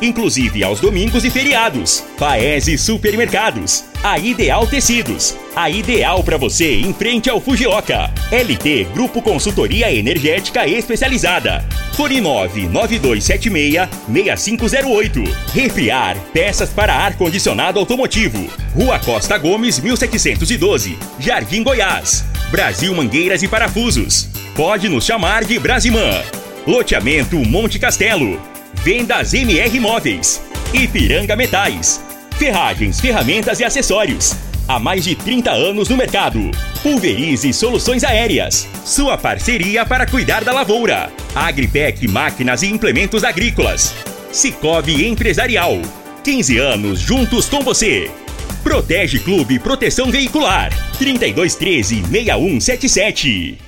inclusive aos domingos e feriados. Paese Supermercados, a Ideal Tecidos, a ideal para você em frente ao Fujioka. LT Grupo Consultoria Energética Especializada. Fone 99276-6508. Refriar, peças para ar-condicionado automotivo. Rua Costa Gomes, 1712, Jardim Goiás. Brasil Mangueiras e Parafusos. Pode nos chamar de Brasimã. Loteamento Monte Castelo. Vendas MR Móveis. Ipiranga Metais. Ferragens, ferramentas e acessórios. Há mais de 30 anos no mercado. Pulverize Soluções Aéreas. Sua parceria para cuidar da lavoura. Agripec Máquinas e Implementos Agrícolas. Cicobi Empresarial. 15 anos juntos com você. Protege Clube Proteção Veicular. 3213 6177.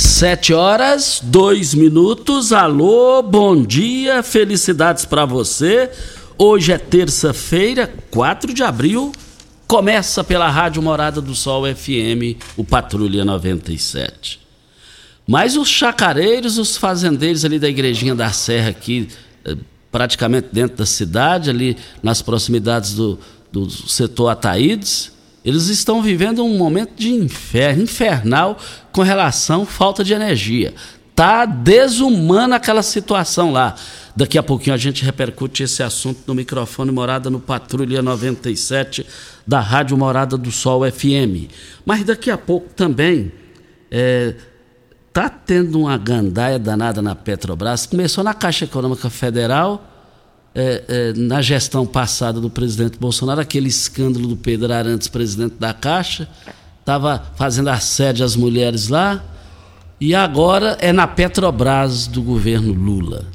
Sete horas, dois minutos. Alô, bom dia, felicidades para você. Hoje é terça-feira, 4 de abril. Começa pela Rádio Morada do Sol FM, o Patrulha 97. Mas os chacareiros, os fazendeiros ali da Igrejinha da Serra, aqui, eh, praticamente dentro da cidade, ali nas proximidades do, do setor Ataídes, eles estão vivendo um momento de inferno, infernal com relação à falta de energia. Tá desumana aquela situação lá. Daqui a pouquinho a gente repercute esse assunto no microfone Morada no Patrulha 97 da Rádio Morada do Sol FM. Mas daqui a pouco também é, tá tendo uma gandaia danada na Petrobras. Começou na Caixa Econômica Federal é, é, na gestão passada do presidente Bolsonaro, aquele escândalo do Pedro Arantes, presidente da Caixa, estava fazendo assédio às mulheres lá, e agora é na Petrobras do governo Lula.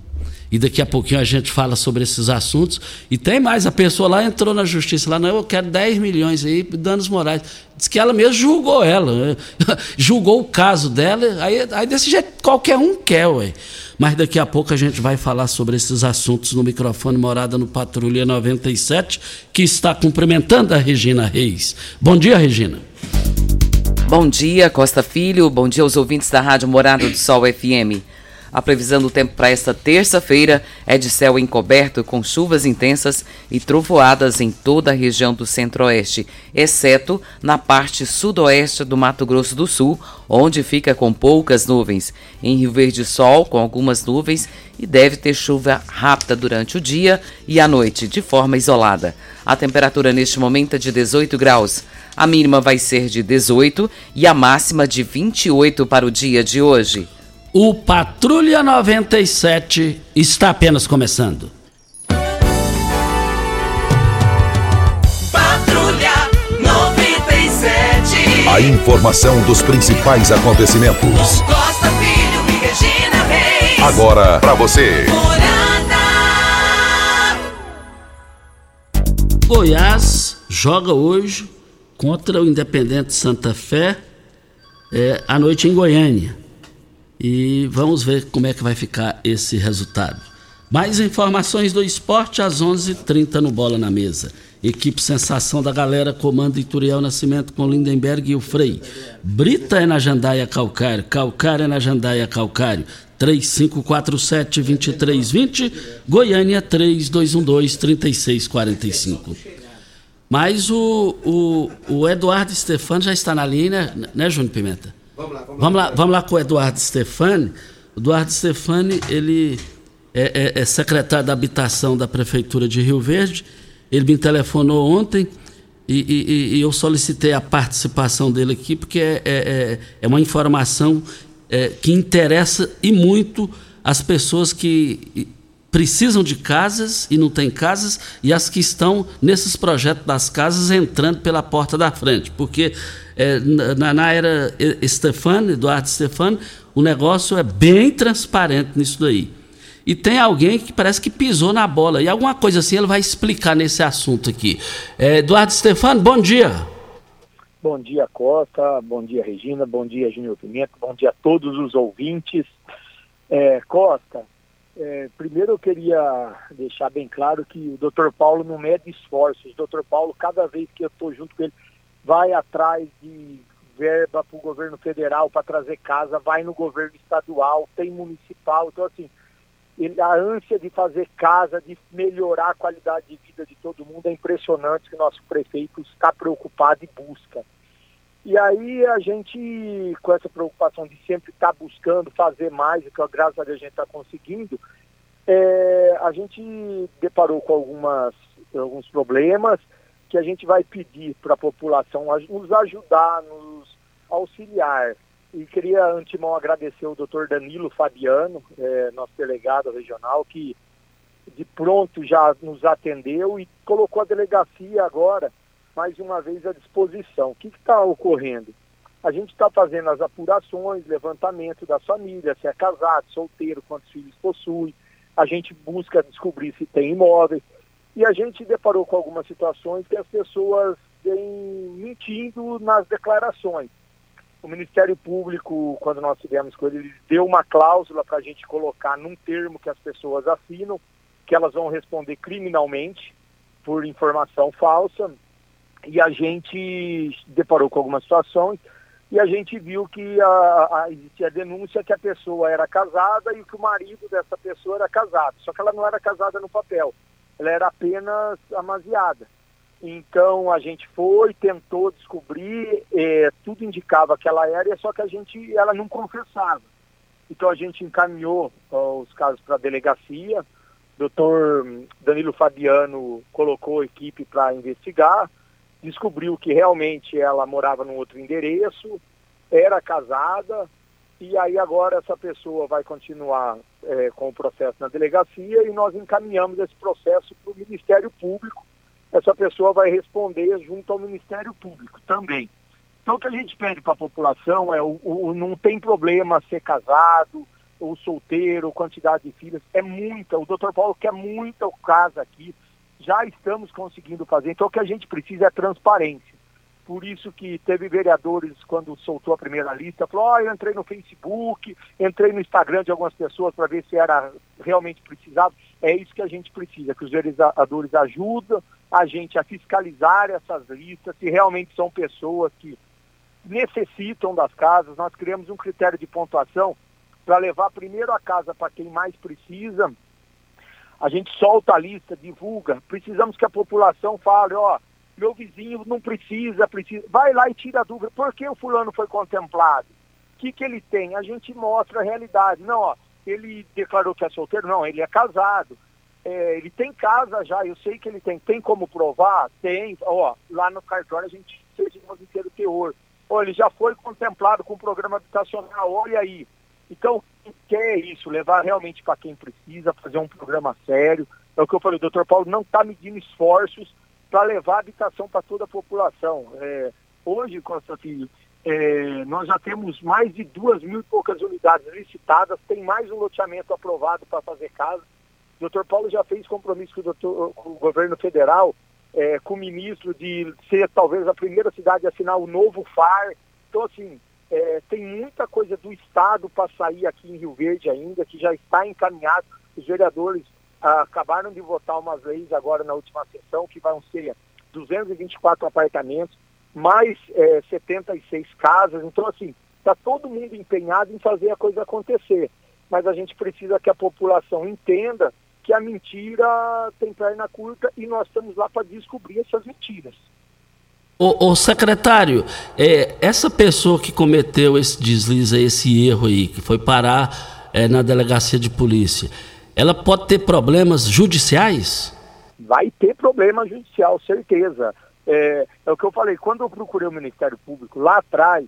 E daqui a pouquinho a gente fala sobre esses assuntos. E tem mais, a pessoa lá entrou na justiça, lá, não, eu quero 10 milhões aí, danos morais. Diz que ela mesmo julgou ela, né? julgou o caso dela, aí, aí desse jeito qualquer um quer, ué. Mas daqui a pouco a gente vai falar sobre esses assuntos no microfone Morada no Patrulha 97, que está cumprimentando a Regina Reis. Bom dia, Regina. Bom dia, Costa Filho. Bom dia aos ouvintes da Rádio Morada do Sol FM. A previsão do tempo para esta terça-feira é de céu encoberto com chuvas intensas e trovoadas em toda a região do centro-oeste, exceto na parte sudoeste do Mato Grosso do Sul, onde fica com poucas nuvens. Em Rio Verde, sol com algumas nuvens e deve ter chuva rápida durante o dia e à noite, de forma isolada. A temperatura neste momento é de 18 graus. A mínima vai ser de 18 e a máxima de 28 para o dia de hoje. O Patrulha 97 está apenas começando. Patrulha 97. A informação dos principais acontecimentos. Costa Filho e Regina Reis. Agora para você. Morada. Goiás joga hoje contra o Independente Santa Fé é, à noite em Goiânia. E vamos ver como é que vai ficar esse resultado. Mais informações do esporte às 11:30 h 30 no Bola na Mesa. Equipe Sensação da Galera comanda Ituriel Nascimento com Lindenberg e o Frei. Brita é na Jandaia Calcário, Calcário é na Jandaia Calcário. 3547-2320, Goiânia 3212-3645. Mas o, o, o Eduardo Stefano já está na linha, né, Júnior Pimenta? Vamos lá, vamos, vamos lá, vamos lá com o Eduardo Stefani. O Eduardo Stefani, ele é, é, é, secretário da Habitação da Prefeitura de Rio Verde Ele me telefonou ontem e, e, e eu solicitei a participação dele aqui, porque é, é, é, é uma informação é, que interessa e muito as pessoas que precisam de casas e não têm casas, e as que estão nesses projetos das casas entrando pela porta da frente. Porque é, na, na, era Stefano, Eduardo Stefano, o negócio é bem transparente nisso daí. E tem alguém que parece que pisou na bola. E alguma coisa assim ele vai explicar nesse assunto aqui. É, Eduardo Stefano, bom dia. Bom dia, Costa. Bom dia, Regina. Bom dia, Júnior Pimenta. Bom dia a todos os ouvintes. É, Costa, é, primeiro eu queria deixar bem claro que o doutor Paulo não mede esforços. O doutor Paulo, cada vez que eu estou junto com ele, vai atrás de verba para o governo federal para trazer casa, vai no governo estadual, tem municipal. Então, assim, ele, a ânsia de fazer casa, de melhorar a qualidade de vida de todo mundo é impressionante que nosso prefeito está preocupado e busca. E aí a gente, com essa preocupação de sempre estar tá buscando fazer mais, o que graças a Deus a gente está conseguindo, é, a gente deparou com algumas, alguns problemas que a gente vai pedir para a população nos ajudar, nos auxiliar. E queria, antemão, agradecer o doutor Danilo Fabiano, é, nosso delegado regional, que de pronto já nos atendeu e colocou a delegacia agora mais uma vez à disposição. O que está ocorrendo? A gente está fazendo as apurações, levantamento das famílias, se é casado, solteiro, quantos filhos possui. A gente busca descobrir se tem imóveis. E a gente deparou com algumas situações que as pessoas vêm mentindo nas declarações. O Ministério Público, quando nós tivemos com ele, ele deu uma cláusula para a gente colocar num termo que as pessoas assinam, que elas vão responder criminalmente por informação falsa e a gente deparou com algumas situações e a gente viu que a, a, existia a denúncia que a pessoa era casada e que o marido dessa pessoa era casado. Só que ela não era casada no papel, ela era apenas amaziada. Então a gente foi, tentou descobrir, é, tudo indicava que ela era, só que a gente, ela não confessava. Então a gente encaminhou ó, os casos para a delegacia, doutor Danilo Fabiano colocou a equipe para investigar, descobriu que realmente ela morava num outro endereço, era casada, e aí agora essa pessoa vai continuar é, com o processo na delegacia e nós encaminhamos esse processo para o Ministério Público. Essa pessoa vai responder junto ao Ministério Público também. Então o que a gente pede para a população é o, o, não tem problema ser casado, ou solteiro, quantidade de filhos, é muita. O doutor Paulo quer muita casa aqui já estamos conseguindo fazer. Então o que a gente precisa é transparência. Por isso que teve vereadores, quando soltou a primeira lista, falou, oh, eu entrei no Facebook, entrei no Instagram de algumas pessoas para ver se era realmente precisado. É isso que a gente precisa, que os vereadores ajudem a gente a fiscalizar essas listas, se realmente são pessoas que necessitam das casas. Nós criamos um critério de pontuação para levar primeiro a casa para quem mais precisa, a gente solta a lista, divulga. Precisamos que a população fale, ó, meu vizinho não precisa, precisa. Vai lá e tira a dúvida. Por que o fulano foi contemplado? O que, que ele tem? A gente mostra a realidade. Não, ó, ele declarou que é solteiro? Não, ele é casado. É, ele tem casa já, eu sei que ele tem. Tem como provar? Tem. Ó, lá no cartório a gente certificamos inteiro teor. Ó, ele já foi contemplado com o programa habitacional, olha aí. Então, quer isso, levar realmente para quem precisa, fazer um programa sério. É o que eu falei, o doutor Paulo não está medindo esforços para levar habitação para toda a população. É, hoje, Costa Filho, é, nós já temos mais de duas mil e poucas unidades licitadas, tem mais um loteamento aprovado para fazer casa. O doutor Paulo já fez compromisso com o, doutor, com o governo federal, é, com o ministro, de ser talvez a primeira cidade a assinar o novo FAR. Então, assim, é, tem muita coisa do Estado para sair aqui em Rio Verde ainda, que já está encaminhado. Os vereadores acabaram de votar umas leis agora na última sessão, que vão ser 224 apartamentos, mais é, 76 casas. Então, assim, está todo mundo empenhado em fazer a coisa acontecer. Mas a gente precisa que a população entenda que a mentira tem perna curta e nós estamos lá para descobrir essas mentiras. O secretário, é, essa pessoa que cometeu esse deslize, esse erro aí, que foi parar é, na delegacia de polícia, ela pode ter problemas judiciais? vai ter problema judicial, certeza. É, é o que eu falei, quando eu procurei o Ministério Público lá atrás,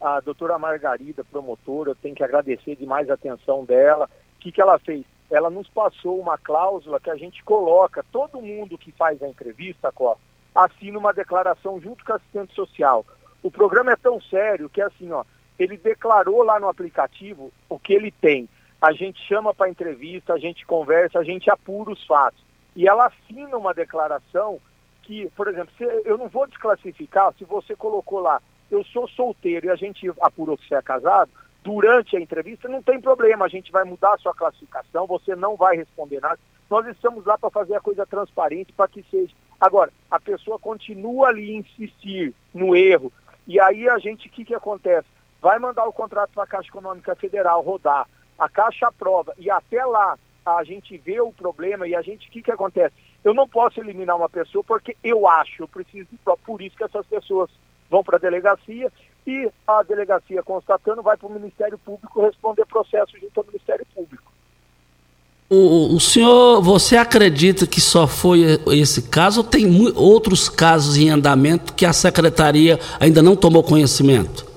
a doutora Margarida, promotora, eu tenho que agradecer demais a atenção dela. O que, que ela fez? Ela nos passou uma cláusula que a gente coloca, todo mundo que faz a entrevista, Costa, assina uma declaração junto com a assistente social. O programa é tão sério que assim, ó, ele declarou lá no aplicativo o que ele tem. A gente chama para entrevista, a gente conversa, a gente apura os fatos. E ela assina uma declaração que, por exemplo, se, eu não vou desclassificar se você colocou lá, eu sou solteiro e a gente apurou que você é casado, durante a entrevista não tem problema, a gente vai mudar a sua classificação, você não vai responder nada. Nós estamos lá para fazer a coisa transparente para que seja. Agora, a pessoa continua ali insistir no erro. E aí a gente, o que, que acontece? Vai mandar o contrato para a Caixa Econômica Federal rodar. A Caixa aprova. E até lá a gente vê o problema e a gente, o que, que acontece? Eu não posso eliminar uma pessoa porque eu acho, eu preciso de prova. Por isso que essas pessoas vão para a delegacia e a delegacia constatando vai para o Ministério Público responder processo junto ao Ministério Público. O, o, senhor, você acredita que só foi esse caso ou tem outros casos em andamento que a secretaria ainda não tomou conhecimento?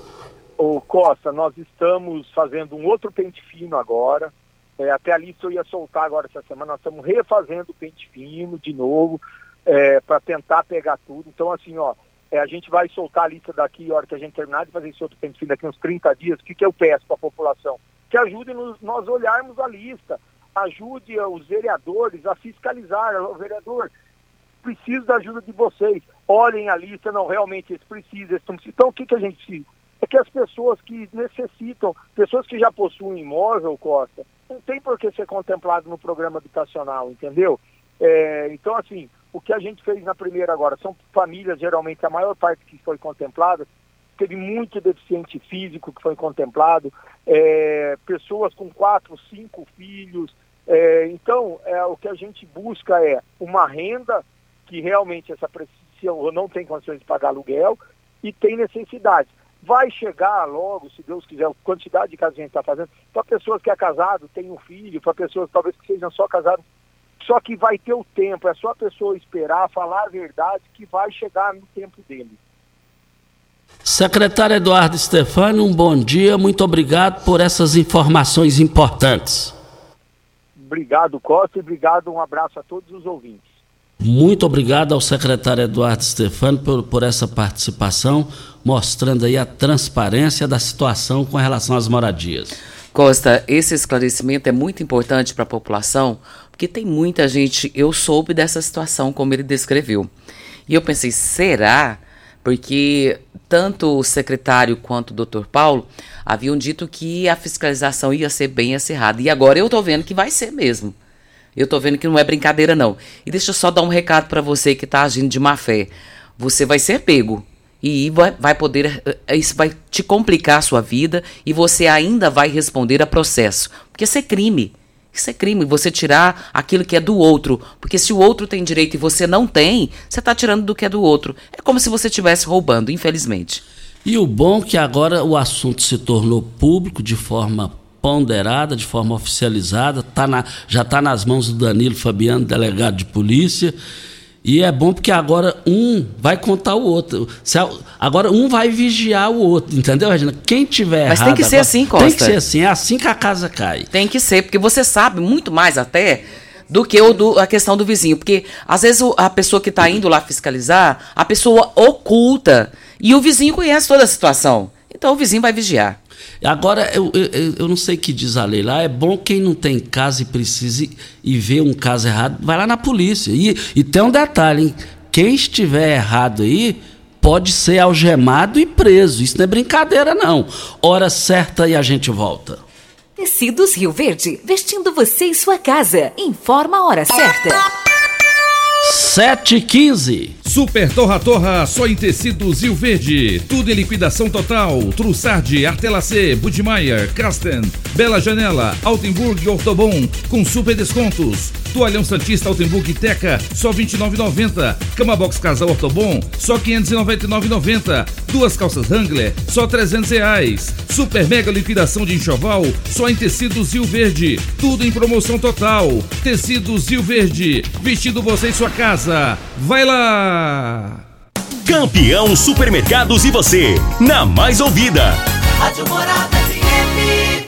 O Costa, nós estamos fazendo um outro pente fino agora. É, até a lista eu ia soltar agora essa semana, nós estamos refazendo o pente fino de novo, é, para tentar pegar tudo. Então, assim, ó, é, a gente vai soltar a lista daqui, a hora que a gente terminar de fazer esse outro pente fino daqui uns 30 dias. O que, que eu peço para a população? Que ajude nos, nós olharmos a lista, ajude os vereadores a fiscalizar. O vereador, preciso da ajuda de vocês. Olhem a lista, não, realmente eles precisam, eles precisam. Então, o que, que a gente? É que as pessoas que necessitam, pessoas que já possuem imóvel, Costa, não tem por que ser contemplado no programa habitacional, entendeu? É, então, assim, o que a gente fez na primeira agora, são famílias, geralmente, a maior parte que foi contemplada, teve muito deficiente físico que foi contemplado, é, pessoas com quatro, cinco filhos. É, então, é, o que a gente busca é uma renda que realmente essa pessoa não tem condições de pagar aluguel e tem necessidades vai chegar logo, se Deus quiser, a quantidade de casos que a gente está fazendo, para pessoas que é casado, tem um filho, para pessoas talvez que sejam só casados, só que vai ter o tempo, é só a pessoa esperar, falar a verdade, que vai chegar no tempo dele. Secretário Eduardo Stefani, um bom dia, muito obrigado por essas informações importantes. Obrigado, Costa, e obrigado, um abraço a todos os ouvintes. Muito obrigado ao secretário Eduardo Stefano por, por essa participação, mostrando aí a transparência da situação com relação às moradias. Costa, esse esclarecimento é muito importante para a população, porque tem muita gente, eu soube dessa situação como ele descreveu. E eu pensei, será? Porque tanto o secretário quanto o doutor Paulo haviam dito que a fiscalização ia ser bem acirrada. E agora eu estou vendo que vai ser mesmo. Eu tô vendo que não é brincadeira, não. E deixa eu só dar um recado para você que tá agindo de má fé. Você vai ser pego. E vai, vai poder. Eh, isso vai te complicar a sua vida e você ainda vai responder a processo. Porque isso é crime. Isso é crime, você tirar aquilo que é do outro. Porque se o outro tem direito e você não tem, você está tirando do que é do outro. É como se você estivesse roubando, infelizmente. E o bom é que agora o assunto se tornou público de forma ponderada, de forma oficializada, tá na, já está nas mãos do Danilo Fabiano, delegado de polícia. E é bom porque agora um vai contar o outro. Agora um vai vigiar o outro, entendeu, Regina? Quem tiver Mas errado, tem que ser agora, assim, Costa. Tem que ser assim, é assim que a casa cai. Tem que ser, porque você sabe muito mais até do que o do, a questão do vizinho. Porque às vezes a pessoa que está indo lá fiscalizar, a pessoa oculta. E o vizinho conhece toda a situação. Então o vizinho vai vigiar. Agora, eu, eu, eu, não sei que diz a lei lá, é bom quem não tem casa e precisa e, e um caso errado, vai lá na polícia. E, e tem um detalhe, hein? Quem estiver errado aí pode ser algemado e preso. Isso não é brincadeira, não. Hora certa e a gente volta. Tecidos Rio Verde, vestindo você e sua casa. Informa a hora certa. 715. Super Torra Torra, só em tecidos Rio Verde. Tudo em liquidação total. Trussardi, Artelacê, Budmeier, Casten, Bela Janela, Altenburg e Ortobon, com super descontos. Toalhão Santista Altenburg Teca, só 29,90. Cama Box Casal Ortobon, só 599,90. Duas calças Wrangler, só 300 reais. Super mega liquidação de enxoval, só em tecidos Rio Verde. Tudo em promoção total. Tecidos Rio Verde, vestindo você em sua casa. Vai lá! Campeão Supermercados e você, na mais ouvida. Rádio Morada FM.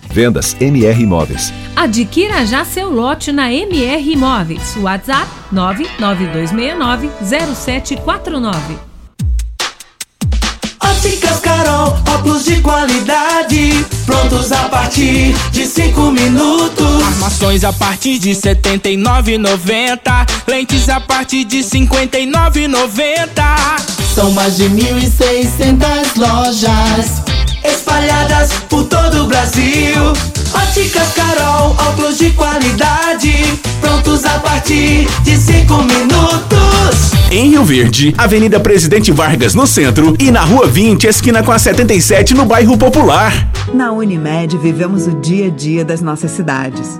Vendas MR Imóveis. Adquira já seu lote na MR Imóveis. WhatsApp 992690749. Óticas Carol, óculos de qualidade, prontos a partir de 5 minutos. Armações a partir de R$ 79,90. Lentes a partir de R$ 59,90. São mais de 1.600 lojas espalhadas por todo o Brasil. Óticas Carol, óculos de qualidade, prontos a partir de 5 minutos. Em Rio Verde, Avenida Presidente Vargas no centro e na Rua 20, esquina com a 77 no bairro Popular. Na Unimed vivemos o dia a dia das nossas cidades.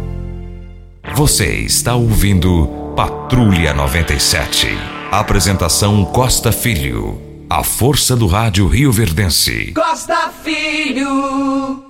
Você está ouvindo Patrulha 97. Apresentação Costa Filho. A força do rádio Rio Verdense. Costa Filho.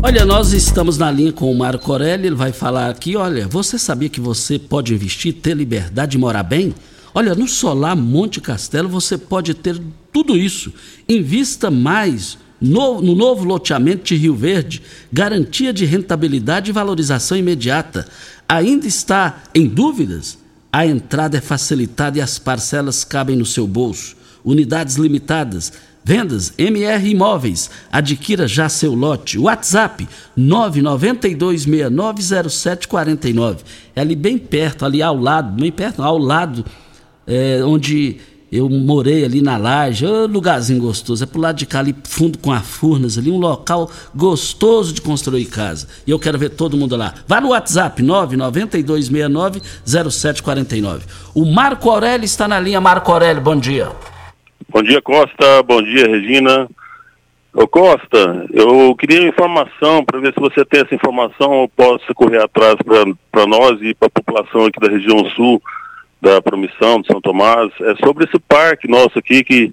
Olha, nós estamos na linha com o Marco Aurélio, ele vai falar aqui, olha, você sabia que você pode investir, ter liberdade e morar bem? Olha, no Solar Monte Castelo você pode ter tudo isso. Invista mais no, no, novo loteamento de Rio Verde, garantia de rentabilidade e valorização imediata. Ainda está em dúvidas? A entrada é facilitada e as parcelas cabem no seu bolso. Unidades limitadas. Vendas MR Imóveis. Adquira já seu lote. WhatsApp 992690749. É ali bem perto, ali ao lado, bem perto, ao lado, é, onde eu morei ali na laje, oh, lugarzinho gostoso. É pro lado de cá, ali fundo com a Furnas, ali, um local gostoso de construir casa. E eu quero ver todo mundo lá. Vá no WhatsApp 992690749. O Marco Aurélio está na linha. Marco Aurélio, bom dia. Bom dia, Costa. Bom dia, Regina. Ô Costa, eu queria informação para ver se você tem essa informação, eu posso correr atrás para nós e para a população aqui da região sul da Promissão de São Tomás, é sobre esse parque nosso aqui que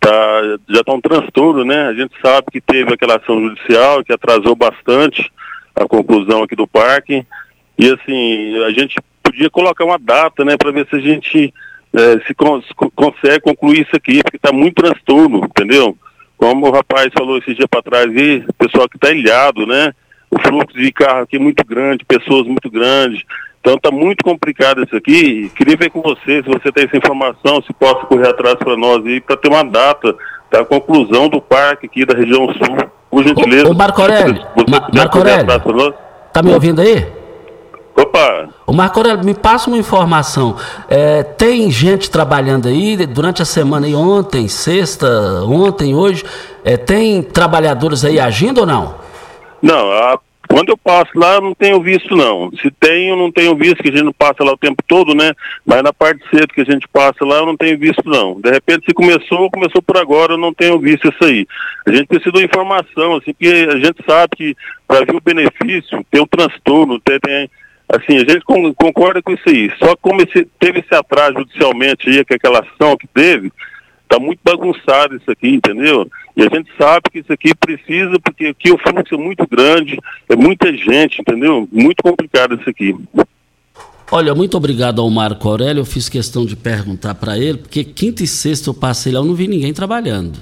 tá, já está um transtorno, né? A gente sabe que teve aquela ação judicial que atrasou bastante a conclusão aqui do parque. E assim, a gente podia colocar uma data, né, para ver se a gente é, se con consegue concluir isso aqui, porque está muito transtorno, entendeu? Como o rapaz falou esse dia para trás aí, o pessoal que está ilhado, né? O fluxo de carro aqui é muito grande, pessoas muito grandes. Então está muito complicado isso aqui. Queria ver com você, se você tem essa informação, se possa correr atrás para nós aí, para ter uma data da conclusão do parque aqui da região sul. Por gentileza. Ô, Marco Aurélio, Ma Marco Aurélio, tá me ouvindo aí? Opa! O Marco Aurélio, me passa uma informação. É, tem gente trabalhando aí durante a semana aí, ontem, sexta, ontem, hoje, é, tem trabalhadores aí agindo ou não? Não, a, quando eu passo lá, não tenho visto não. Se tenho, não tenho visto, que a gente não passa lá o tempo todo, né? Mas na parte cedo que a gente passa lá, eu não tenho visto não. De repente, se começou, começou por agora, eu não tenho visto isso aí. A gente precisa de informação, assim, porque a gente sabe que para ver o benefício, tem o transtorno, tem, tem Assim, a gente concorda com isso aí. Só como esse, teve esse atraso judicialmente aí, que aquela ação que teve, está muito bagunçado isso aqui, entendeu? E a gente sabe que isso aqui precisa, porque aqui o fluxo é muito grande, é muita gente, entendeu? Muito complicado isso aqui. Olha, muito obrigado ao Marco Aurélio. Eu fiz questão de perguntar para ele, porque quinta e sexta eu passei lá, eu não vi ninguém trabalhando.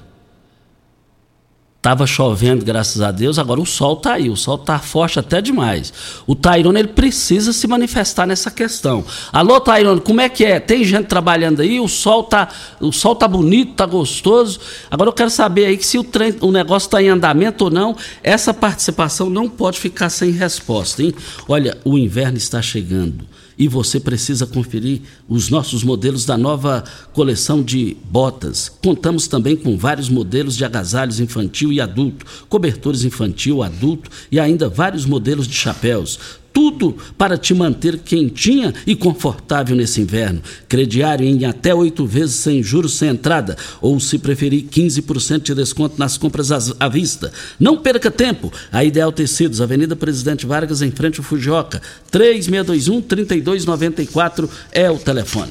Tava chovendo, graças a Deus, agora o sol tá aí, o sol tá forte até demais. O Tairone, ele precisa se manifestar nessa questão. Alô, Tairone, como é que é? Tem gente trabalhando aí, o sol tá, o sol tá bonito, tá gostoso. Agora eu quero saber aí que se o, trem, o negócio está em andamento ou não, essa participação não pode ficar sem resposta, hein? Olha, o inverno está chegando e você precisa conferir os nossos modelos da nova coleção de botas. Contamos também com vários modelos de agasalhos infantil e adulto, cobertores infantil, adulto e ainda vários modelos de chapéus tudo para te manter quentinha e confortável nesse inverno. Crediário em até oito vezes sem juros sem entrada, ou se preferir, 15% de desconto nas compras à vista. Não perca tempo. A Ideal Tecidos, Avenida Presidente Vargas, em frente ao Fujioka. 3621-3294 é o telefone.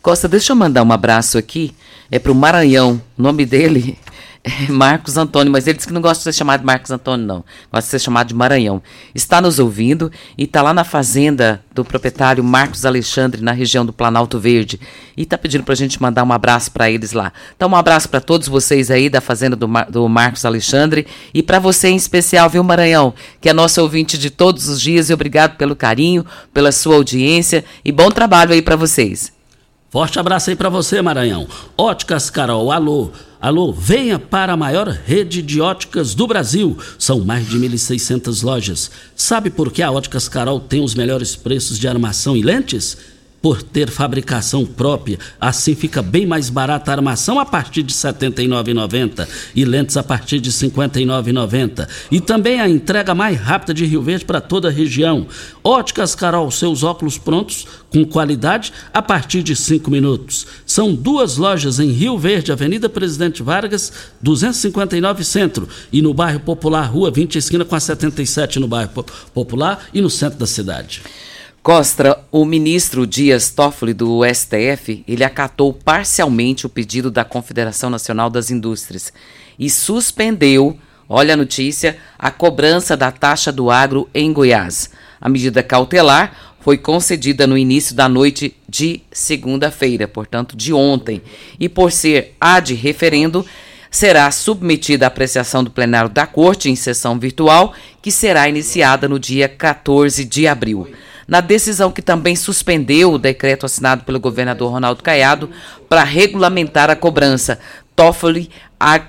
Costa, deixa eu mandar um abraço aqui. É para o Maranhão. O nome dele Marcos Antônio, mas ele disse que não gosta de ser chamado de Marcos Antônio, não. Gosta de ser chamado de Maranhão. Está nos ouvindo e está lá na fazenda do proprietário Marcos Alexandre, na região do Planalto Verde. E está pedindo para a gente mandar um abraço para eles lá. Então, um abraço para todos vocês aí da fazenda do, Mar do Marcos Alexandre e para você em especial, viu, Maranhão, que é nosso ouvinte de todos os dias. E obrigado pelo carinho, pela sua audiência e bom trabalho aí para vocês. Forte abraço aí para você, Maranhão. Óticas Carol, alô. Alô, venha para a maior rede de óticas do Brasil. São mais de 1.600 lojas. Sabe por que a Óticas Carol tem os melhores preços de armação e lentes? Por ter fabricação própria. Assim fica bem mais barata a armação a partir de R$ 79,90 e lentes a partir de R$ 59,90. E também a entrega mais rápida de Rio Verde para toda a região. Óticas Carol, seus óculos prontos com qualidade a partir de 5 minutos. São duas lojas em Rio Verde, Avenida Presidente Vargas, 259 Centro, e no bairro Popular, Rua 20, esquina com a 77 no bairro Popular e no centro da cidade. Costa, o ministro Dias Toffoli do STF, ele acatou parcialmente o pedido da Confederação Nacional das Indústrias e suspendeu, olha a notícia, a cobrança da taxa do agro em Goiás. A medida cautelar foi concedida no início da noite de segunda-feira, portanto de ontem, e por ser ad referendo, será submetida à apreciação do plenário da Corte em sessão virtual, que será iniciada no dia 14 de abril na decisão que também suspendeu o decreto assinado pelo governador Ronaldo Caiado para regulamentar a cobrança. Toffoli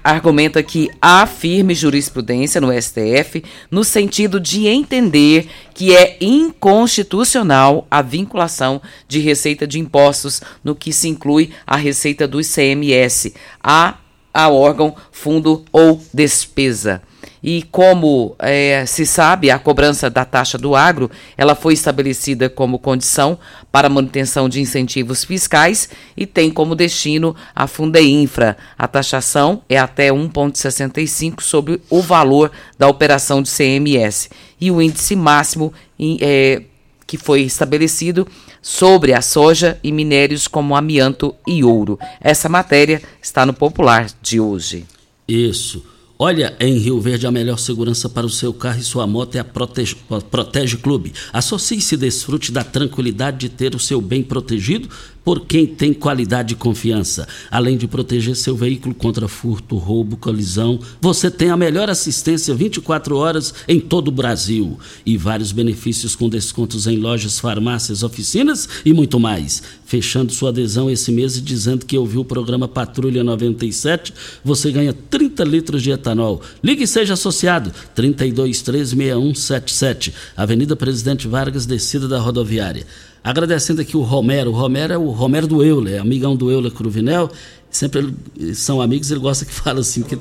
argumenta que há firme jurisprudência no STF no sentido de entender que é inconstitucional a vinculação de receita de impostos no que se inclui a receita do ICMS a, a órgão, fundo ou despesa. E como é, se sabe, a cobrança da taxa do agro ela foi estabelecida como condição para manutenção de incentivos fiscais e tem como destino a Fundeinfra. A taxação é até 1,65 sobre o valor da operação de CMS. E o índice máximo é, que foi estabelecido sobre a soja e minérios como amianto e ouro. Essa matéria está no Popular de hoje. Isso. Olha, em Rio Verde, a melhor segurança para o seu carro e sua moto é a Protege, Protege Clube. Associe-se e desfrute da tranquilidade de ter o seu bem protegido por quem tem qualidade e confiança. Além de proteger seu veículo contra furto, roubo, colisão, você tem a melhor assistência 24 horas em todo o Brasil e vários benefícios com descontos em lojas, farmácias, oficinas e muito mais. Fechando sua adesão esse mês e dizendo que ouviu o programa Patrulha 97, você ganha 30 litros de etanol. Ligue e seja associado 323177, Avenida Presidente Vargas, descida da rodoviária. Agradecendo aqui o Romero. O Romero é o Romero do Euler, amigão do Euler Cruvinel. Sempre são amigos, ele gosta que fala assim. Que...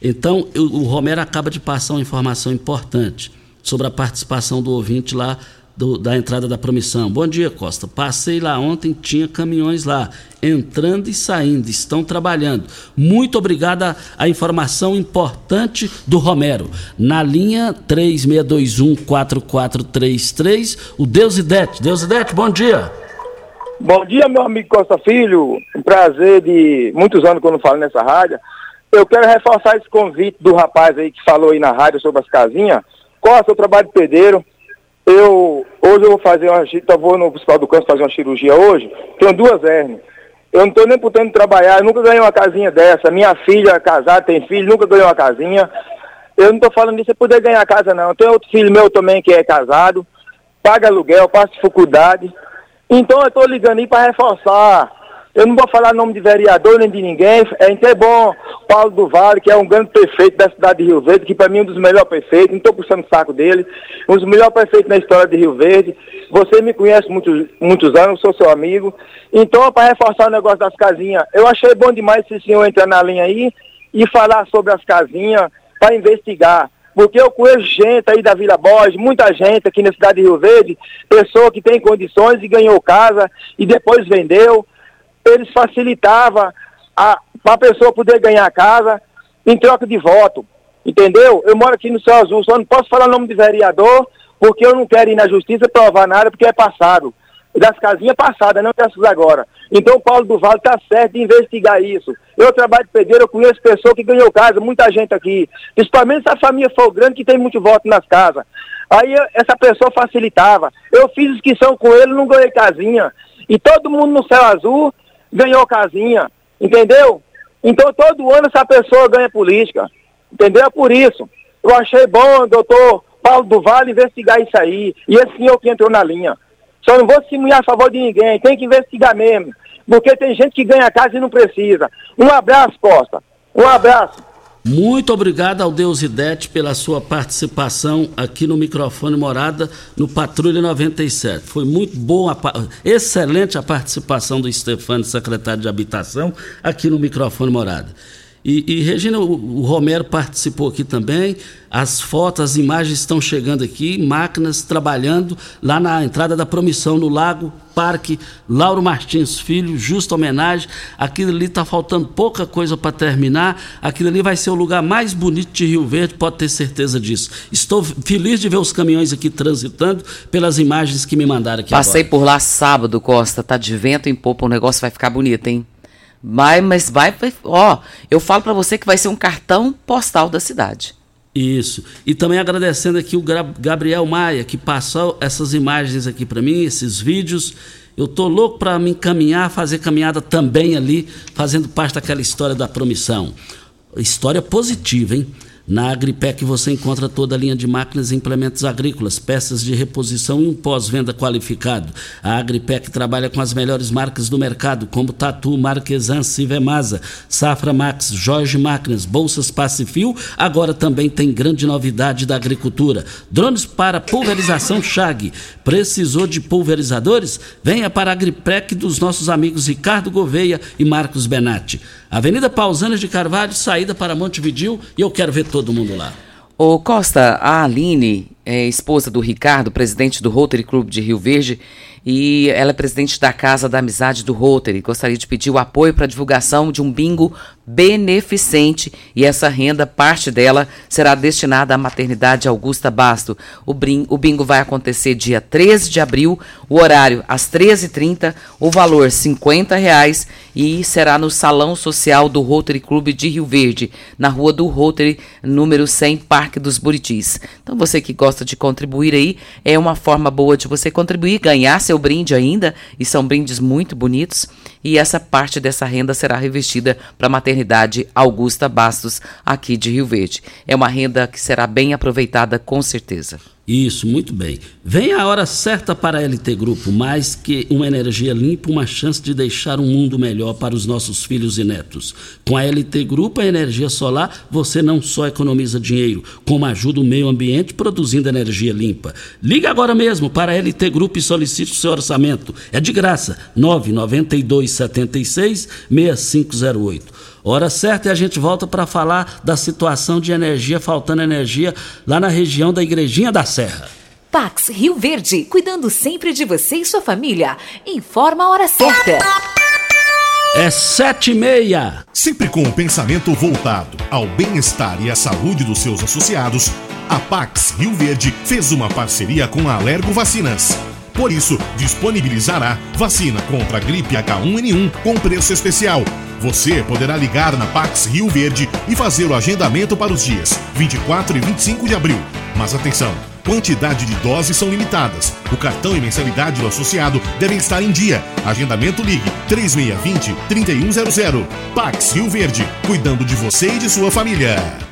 Então, o Romero acaba de passar uma informação importante sobre a participação do ouvinte lá do, da entrada da promissão. Bom dia, Costa. Passei lá ontem, tinha caminhões lá, entrando e saindo, estão trabalhando. Muito obrigada a informação importante do Romero. Na linha 36214433, o Deusidete. Deusidete, bom dia. Bom dia, meu amigo Costa Filho. Um prazer de muitos anos não falo nessa rádio. Eu quero reforçar esse convite do rapaz aí que falou aí na rádio sobre as casinhas. Costa, eu trabalho de pedreiro eu, hoje eu vou fazer uma, eu vou no Hospital do Câncer fazer uma cirurgia hoje, tenho duas hernias. Eu não estou nem podendo trabalhar, nunca ganhei uma casinha dessa. Minha filha casada, tem filho, nunca ganhou uma casinha. Eu não estou falando disso, é poder ganhar casa não. Tem outro filho meu também que é casado, paga aluguel, passa dificuldade. Então eu estou ligando aí para reforçar eu não vou falar nome de vereador nem de ninguém. É até bom Paulo do Vale, que é um grande prefeito da cidade de Rio Verde, que para mim é um dos melhores prefeitos, não estou puxando o saco dele, um dos melhores prefeitos na história de Rio Verde. Você me conhece muitos, muitos anos, sou seu amigo. Então, para reforçar o negócio das casinhas, eu achei bom demais esse senhor entrar na linha aí e falar sobre as casinhas para investigar. Porque eu conheço gente aí da Vila Borges, muita gente aqui na cidade de Rio Verde, pessoa que tem condições e ganhou casa e depois vendeu eles facilitavam para a pessoa poder ganhar casa em troca de voto. Entendeu? Eu moro aqui no Céu Azul, só não posso falar o nome de vereador, porque eu não quero ir na justiça provar nada, porque é passado. Das casinhas passadas, não dessas agora. Então o Paulo do Vale está certo de investigar isso. Eu trabalho de pedreiro, eu conheço pessoa que ganhou casa, muita gente aqui. Principalmente se a família for grande, que tem muito voto nas casas. Aí essa pessoa facilitava. Eu fiz inscrição com ele, não ganhei casinha. E todo mundo no Céu Azul ganhou casinha, entendeu? Então todo ano essa pessoa ganha política, entendeu? É por isso. Eu achei bom, doutor Paulo do Vale, investigar isso aí. E esse senhor que entrou na linha. Só não vou simular a favor de ninguém, tem que investigar mesmo. Porque tem gente que ganha casa e não precisa. Um abraço, Costa. Um abraço. Muito obrigado ao Deus Idete pela sua participação aqui no microfone Morada no Patrulha 97. Foi muito boa, excelente a participação do Stefano, secretário de Habitação, aqui no microfone Morada. E, e Regina, o, o, Romero participou aqui também. As fotos, as imagens estão chegando aqui, máquinas trabalhando lá na entrada da Promissão, no Lago Parque Lauro Martins Filho, justa homenagem. Aquilo ali está faltando pouca coisa para terminar. Aquilo ali vai ser o lugar mais bonito de Rio Verde, pode ter certeza disso. Estou feliz de ver os caminhões aqui transitando pelas imagens que me mandaram aqui. Passei agora. por lá sábado, Costa. Tá de vento em popa, o negócio vai ficar bonito, hein? Vai, mas vai, ó, eu falo para você que vai ser um cartão postal da cidade. Isso. E também agradecendo aqui o Gabriel Maia, que passou essas imagens aqui para mim, esses vídeos. Eu tô louco para me encaminhar, fazer caminhada também ali, fazendo parte daquela história da promissão. História positiva, hein? Na Agripec você encontra toda a linha de máquinas e implementos agrícolas, peças de reposição e um pós-venda qualificado. A Agripec trabalha com as melhores marcas do mercado, como Tatu, Marquesan, Civemasa, Safra Max, Jorge Máquinas, Bolsas Pacifil. Agora também tem grande novidade da agricultura: drones para pulverização Chag. Precisou de pulverizadores? Venha para a Agripec dos nossos amigos Ricardo Gouveia e Marcos Benatti. Avenida Pausanes de Carvalho, saída para Montevidil, e eu quero ver todo mundo lá. Ô Costa, a Aline é esposa do Ricardo, presidente do Rotary Club de Rio Verde, e ela é presidente da Casa da Amizade do Rotary. Gostaria de pedir o apoio para a divulgação de um bingo beneficente e essa renda, parte dela, será destinada à maternidade Augusta Basto. O, o bingo vai acontecer dia 13 de abril, o horário às 13h30, o valor 50 reais e será no Salão Social do Rotary Clube de Rio Verde, na Rua do Rotary, número 100, Parque dos Buritis. Então você que gosta de contribuir aí, é uma forma boa de você contribuir, ganhar seu brinde ainda, e são brindes muito bonitos, e essa parte dessa renda será revestida para a maternidade Augusta Bastos, aqui de Rio Verde. É uma renda que será bem aproveitada com certeza. Isso, muito bem. Vem a hora certa para a LT Grupo, mais que uma energia limpa, uma chance de deixar um mundo melhor para os nossos filhos e netos. Com a LT Grupo, a energia solar, você não só economiza dinheiro, como ajuda o meio ambiente produzindo energia limpa. Liga agora mesmo para a LT Grupo e solicite o seu orçamento. É de graça, 992 76 6508. Hora certa e a gente volta para falar da situação de energia, faltando energia lá na região da Igrejinha da Serra. Pax Rio Verde, cuidando sempre de você e sua família. Informa a hora certa. É sete e meia. Sempre com o pensamento voltado ao bem-estar e à saúde dos seus associados, a Pax Rio Verde fez uma parceria com a Alergo Vacinas. Por isso, disponibilizará vacina contra a gripe H1N1 com preço especial você poderá ligar na Pax Rio Verde e fazer o agendamento para os dias 24 e 25 de abril. Mas atenção! Quantidade de doses são limitadas. O cartão e mensalidade do associado devem estar em dia. Agendamento ligue 3620-3100. Pax Rio Verde, cuidando de você e de sua família.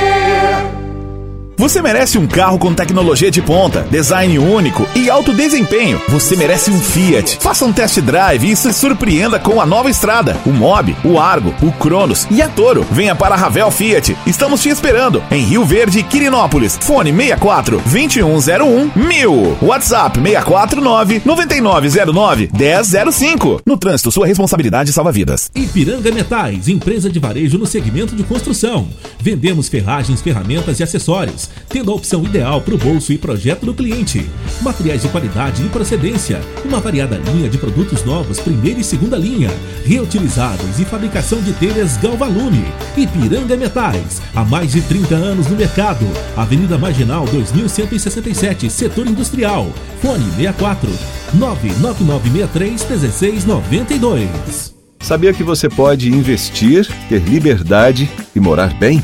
Você merece um carro com tecnologia de ponta, design único e alto desempenho. Você merece um Fiat. Faça um test drive e se surpreenda com a nova estrada, o Mob, o Argo, o Cronos e a Toro. Venha para a Ravel Fiat. Estamos te esperando em Rio Verde, Quirinópolis. Fone 64 2101 1000. WhatsApp 649 9909 1005. No trânsito, sua responsabilidade salva vidas. Ipiranga Metais, empresa de varejo no segmento de construção. Vendemos ferragens, ferramentas e acessórios tendo a opção ideal para o bolso e projeto do cliente. Materiais de qualidade e procedência, uma variada linha de produtos novos, primeira e segunda linha, reutilizáveis e fabricação de telhas Galvalume. Ipiranga Metais, há mais de 30 anos no mercado. Avenida Marginal 2167, Setor Industrial. Fone 64 99963 1692. Sabia que você pode investir, ter liberdade e morar bem?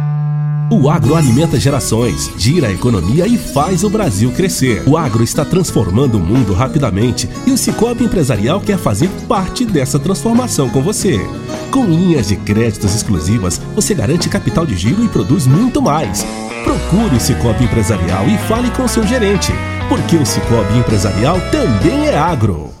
O agro alimenta gerações, gira a economia e faz o Brasil crescer. O agro está transformando o mundo rapidamente e o Cicobi Empresarial quer fazer parte dessa transformação com você. Com linhas de créditos exclusivas, você garante capital de giro e produz muito mais. Procure o Cicobi Empresarial e fale com seu gerente, porque o Cicobi Empresarial também é agro.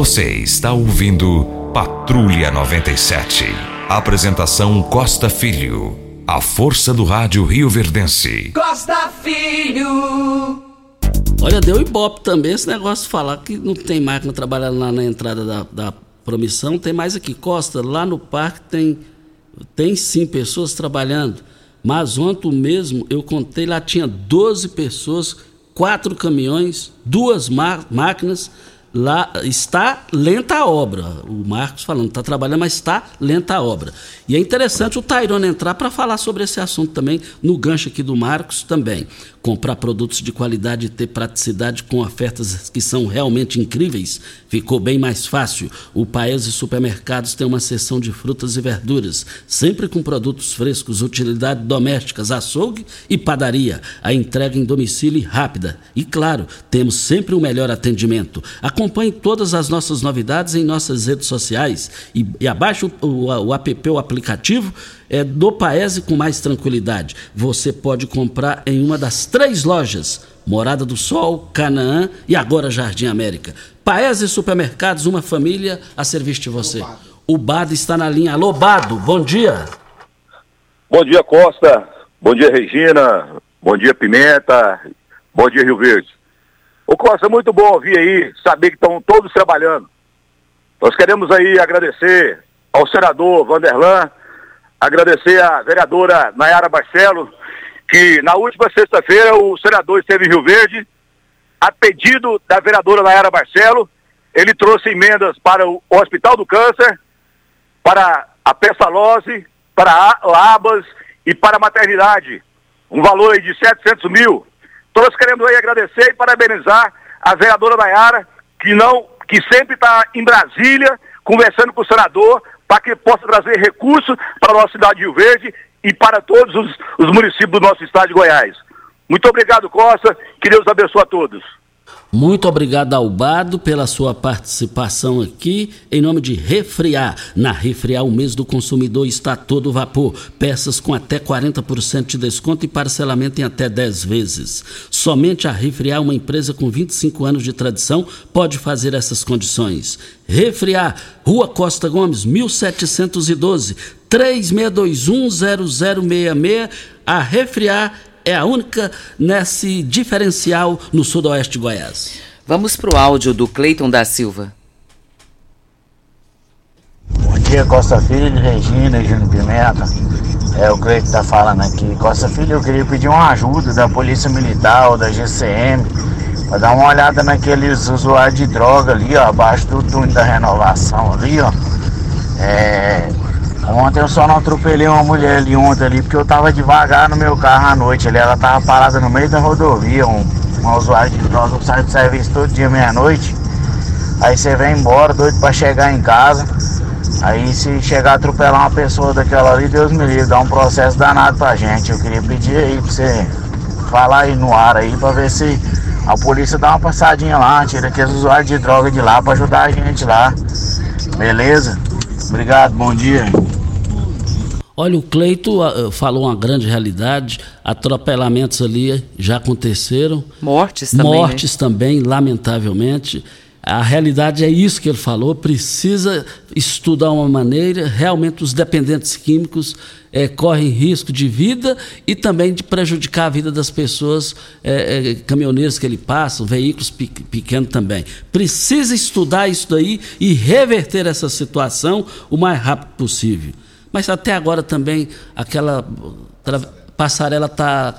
Você está ouvindo Patrulha 97. Apresentação Costa Filho. A força do rádio Rio Verdense. Costa Filho. Olha, deu ibope também esse negócio de falar que não tem máquina trabalhando lá na entrada da, da promissão. Tem mais aqui. Costa, lá no parque tem, tem sim pessoas trabalhando. Mas ontem mesmo eu contei, lá tinha 12 pessoas, quatro caminhões, duas máquinas lá está lenta a obra. O Marcos falando, está trabalhando, mas está lenta a obra. E é interessante o Tairone entrar para falar sobre esse assunto também, no gancho aqui do Marcos também. Comprar produtos de qualidade e ter praticidade com ofertas que são realmente incríveis ficou bem mais fácil. O Paes e Supermercados tem uma seção de frutas e verduras, sempre com produtos frescos, utilidades domésticas, açougue e padaria. A entrega em domicílio rápida. E claro, temos sempre o melhor atendimento. Acompanhe todas as nossas novidades em nossas redes sociais e, e abaixe o, o, o app, o aplicativo é, do Paese com mais tranquilidade. Você pode comprar em uma das três lojas: Morada do Sol, Canaã e agora Jardim América. Paese Supermercados, uma família a serviço de você. O Bado está na linha. Alô, Bado, bom dia. Bom dia, Costa. Bom dia, Regina. Bom dia, Pimenta. Bom dia, Rio Verde. Ô Costa, muito bom ouvir aí, saber que estão todos trabalhando. Nós queremos aí agradecer ao senador Vanderlan, agradecer à vereadora Nayara Barcelo, que na última sexta-feira o senador esteve em Rio Verde, a pedido da vereadora Nayara Barcelo, ele trouxe emendas para o Hospital do Câncer, para a Pessalose, para a Abas e para a maternidade. Um valor aí de 700 mil. Nós queremos aí agradecer e parabenizar a vereadora Nayara, que não, que sempre está em Brasília, conversando com o senador, para que possa trazer recursos para a nossa cidade de Rio Verde e para todos os, os municípios do nosso estado de Goiás. Muito obrigado, Costa. Que Deus abençoe a todos. Muito obrigado, Albado, pela sua participação aqui. Em nome de Refriar. Na Refriar, o mês do consumidor está todo vapor. Peças com até 40% de desconto e parcelamento em até 10 vezes. Somente a Refriar, uma empresa com 25 anos de tradição, pode fazer essas condições. Refriar, Rua Costa Gomes, 1712, 36210066. A Refriar é a única nesse diferencial no sudoeste de Goiás. Vamos para o áudio do Cleiton da Silva. Bom dia, Costa Filho, Regina e Júnior Pimenta. É o Cleiton está falando aqui. Costa Filho, eu queria pedir uma ajuda da Polícia Militar ou da GCM para dar uma olhada naqueles usuários de droga ali, ó, abaixo do túnel da renovação ali, ó. É, Ontem eu só não atropelei uma mulher ali ontem ali, porque eu tava devagar no meu carro à noite ali. Ela tava parada no meio da rodovia, um, um usuário de que sai de serviço todo dia, meia-noite. Aí você vem embora, doido pra chegar em casa. Aí se chegar a atropelar uma pessoa daquela ali, Deus me livre, dá um processo danado pra gente. Eu queria pedir aí pra você falar aí no ar aí pra ver se a polícia dá uma passadinha lá, tira aqueles usuários de droga de lá pra ajudar a gente lá. Beleza? Obrigado, bom dia. Olha, o Cleito uh, falou uma grande realidade, atropelamentos ali já aconteceram. Mortes também. Mortes né? também, lamentavelmente. A realidade é isso que ele falou, precisa estudar uma maneira, realmente os dependentes químicos é, correm risco de vida e também de prejudicar a vida das pessoas, é, é, caminhoneiros que ele passa, veículos pe pequenos também. Precisa estudar isso daí e reverter essa situação o mais rápido possível. Mas até agora também aquela passarela está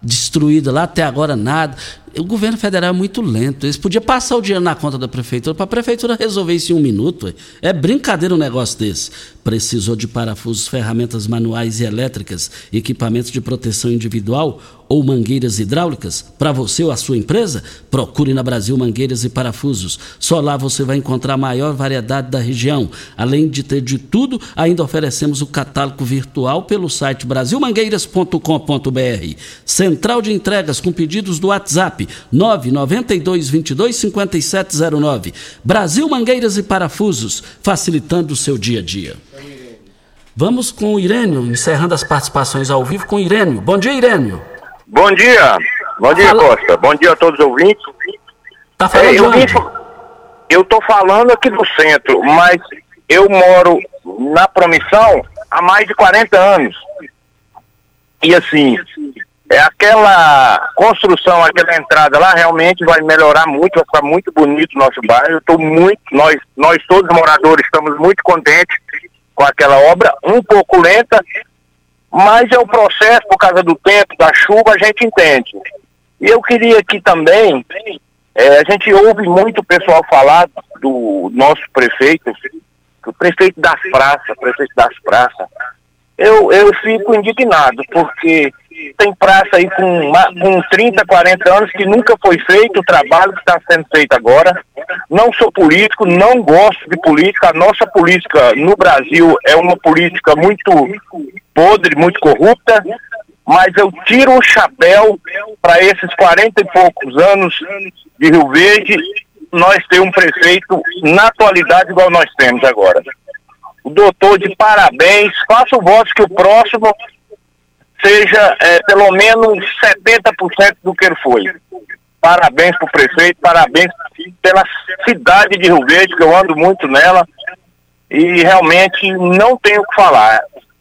destruída lá, até agora nada. O governo federal é muito lento. Eles podiam passar o dinheiro na conta da prefeitura para a prefeitura resolver isso em um minuto. É brincadeira um negócio desse. Precisou de parafusos, ferramentas manuais e elétricas, equipamentos de proteção individual ou mangueiras hidráulicas? Para você ou a sua empresa? Procure na Brasil Mangueiras e Parafusos. Só lá você vai encontrar a maior variedade da região. Além de ter de tudo, ainda oferecemos o catálogo virtual pelo site brasilmangueiras.com.br. Central de entregas com pedidos do WhatsApp 992 22 5709. Brasil Mangueiras e Parafusos, facilitando o seu dia a dia. Vamos com o Irênio, encerrando as participações ao vivo com o Irênio. Bom dia, Irênio. Bom dia. Bom dia, Fala- Costa. Bom dia a todos os ouvintes. Tá falando É, eu, onde? vim- eu tô falando aqui do centro, mas eu moro na Promissão há mais de 40 anos. E assim, é aquela construção, aquela entrada lá realmente vai melhorar muito, vai ficar muito bonito o nosso bairro. Tô muito, nós, nós todos moradores estamos muito contentes com aquela obra, um pouco lenta, mas é o processo por causa do tempo, da chuva, a gente entende. E eu queria aqui também, eh, a gente ouve muito o pessoal falar do nosso prefeito, o prefeito das praças, prefeito das praças. Eu, eu fico indignado, porque tem praça aí com, com 30, 40 anos que nunca foi feito o trabalho que está sendo feito agora. Não sou político, não gosto de política. A nossa política no Brasil é uma política muito podre, muito corrupta, mas eu tiro o chapéu para esses 40 e poucos anos de Rio Verde, nós ter um prefeito na atualidade igual nós temos agora. O doutor, de parabéns, faça o voto que o próximo seja eh, pelo menos 70% do que ele foi. Parabéns para o prefeito, parabéns pela cidade de Rio Verde, que eu ando muito nela, e realmente não tenho o que falar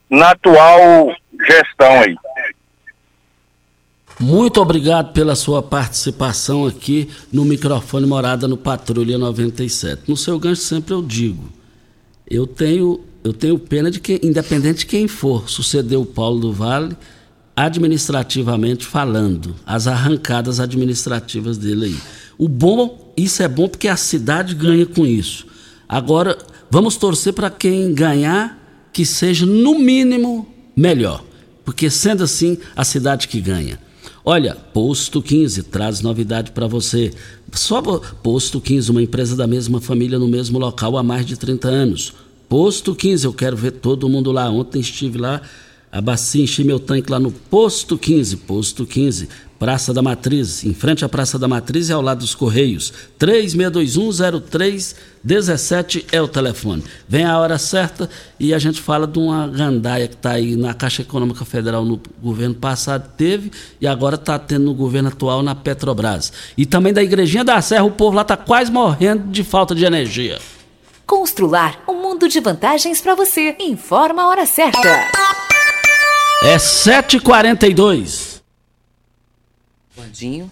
na atual gestão aí. Muito obrigado pela sua participação aqui no microfone Morada no Patrulha 97. No seu gancho sempre eu digo, eu tenho, eu tenho pena de que, independente de quem for, suceder o Paulo do Vale, administrativamente falando, as arrancadas administrativas dele aí. O bom, isso é bom porque a cidade ganha com isso. Agora, vamos torcer para quem ganhar que seja no mínimo melhor, porque sendo assim, a cidade que ganha. Olha, Posto 15 traz novidade para você. Só Posto 15, uma empresa da mesma família no mesmo local há mais de 30 anos. Posto 15, eu quero ver todo mundo lá. Ontem estive lá, abasteci, enchi meu tanque lá no Posto 15, Posto 15, Praça da Matriz, em frente à Praça da Matriz e ao lado dos Correios. 36210317 é o telefone. Vem a hora certa e a gente fala de uma gandaia que está aí na Caixa Econômica Federal no governo passado, teve e agora está tendo no governo atual na Petrobras. E também da Igrejinha da Serra, o povo lá está quase morrendo de falta de energia. Constrular um mundo de vantagens para você. Informa a hora certa. É 7h42. Bandinho.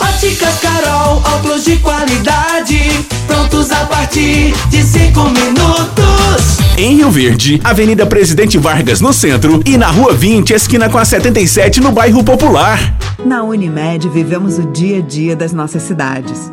Óticas Carol, óculos de qualidade, prontos a partir de cinco minutos. Em Rio Verde, Avenida Presidente Vargas no centro e na Rua 20, esquina com a 77 no bairro Popular. Na Unimed vivemos o dia a dia das nossas cidades.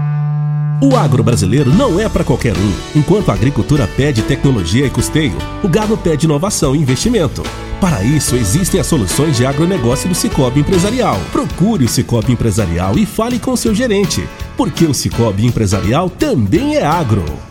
O agro brasileiro não é para qualquer um. Enquanto a agricultura pede tecnologia e custeio, o gado pede inovação e investimento. Para isso, existem as soluções de agronegócio do Cicobi Empresarial. Procure o Cicobi Empresarial e fale com seu gerente, porque o Cicobi Empresarial também é agro.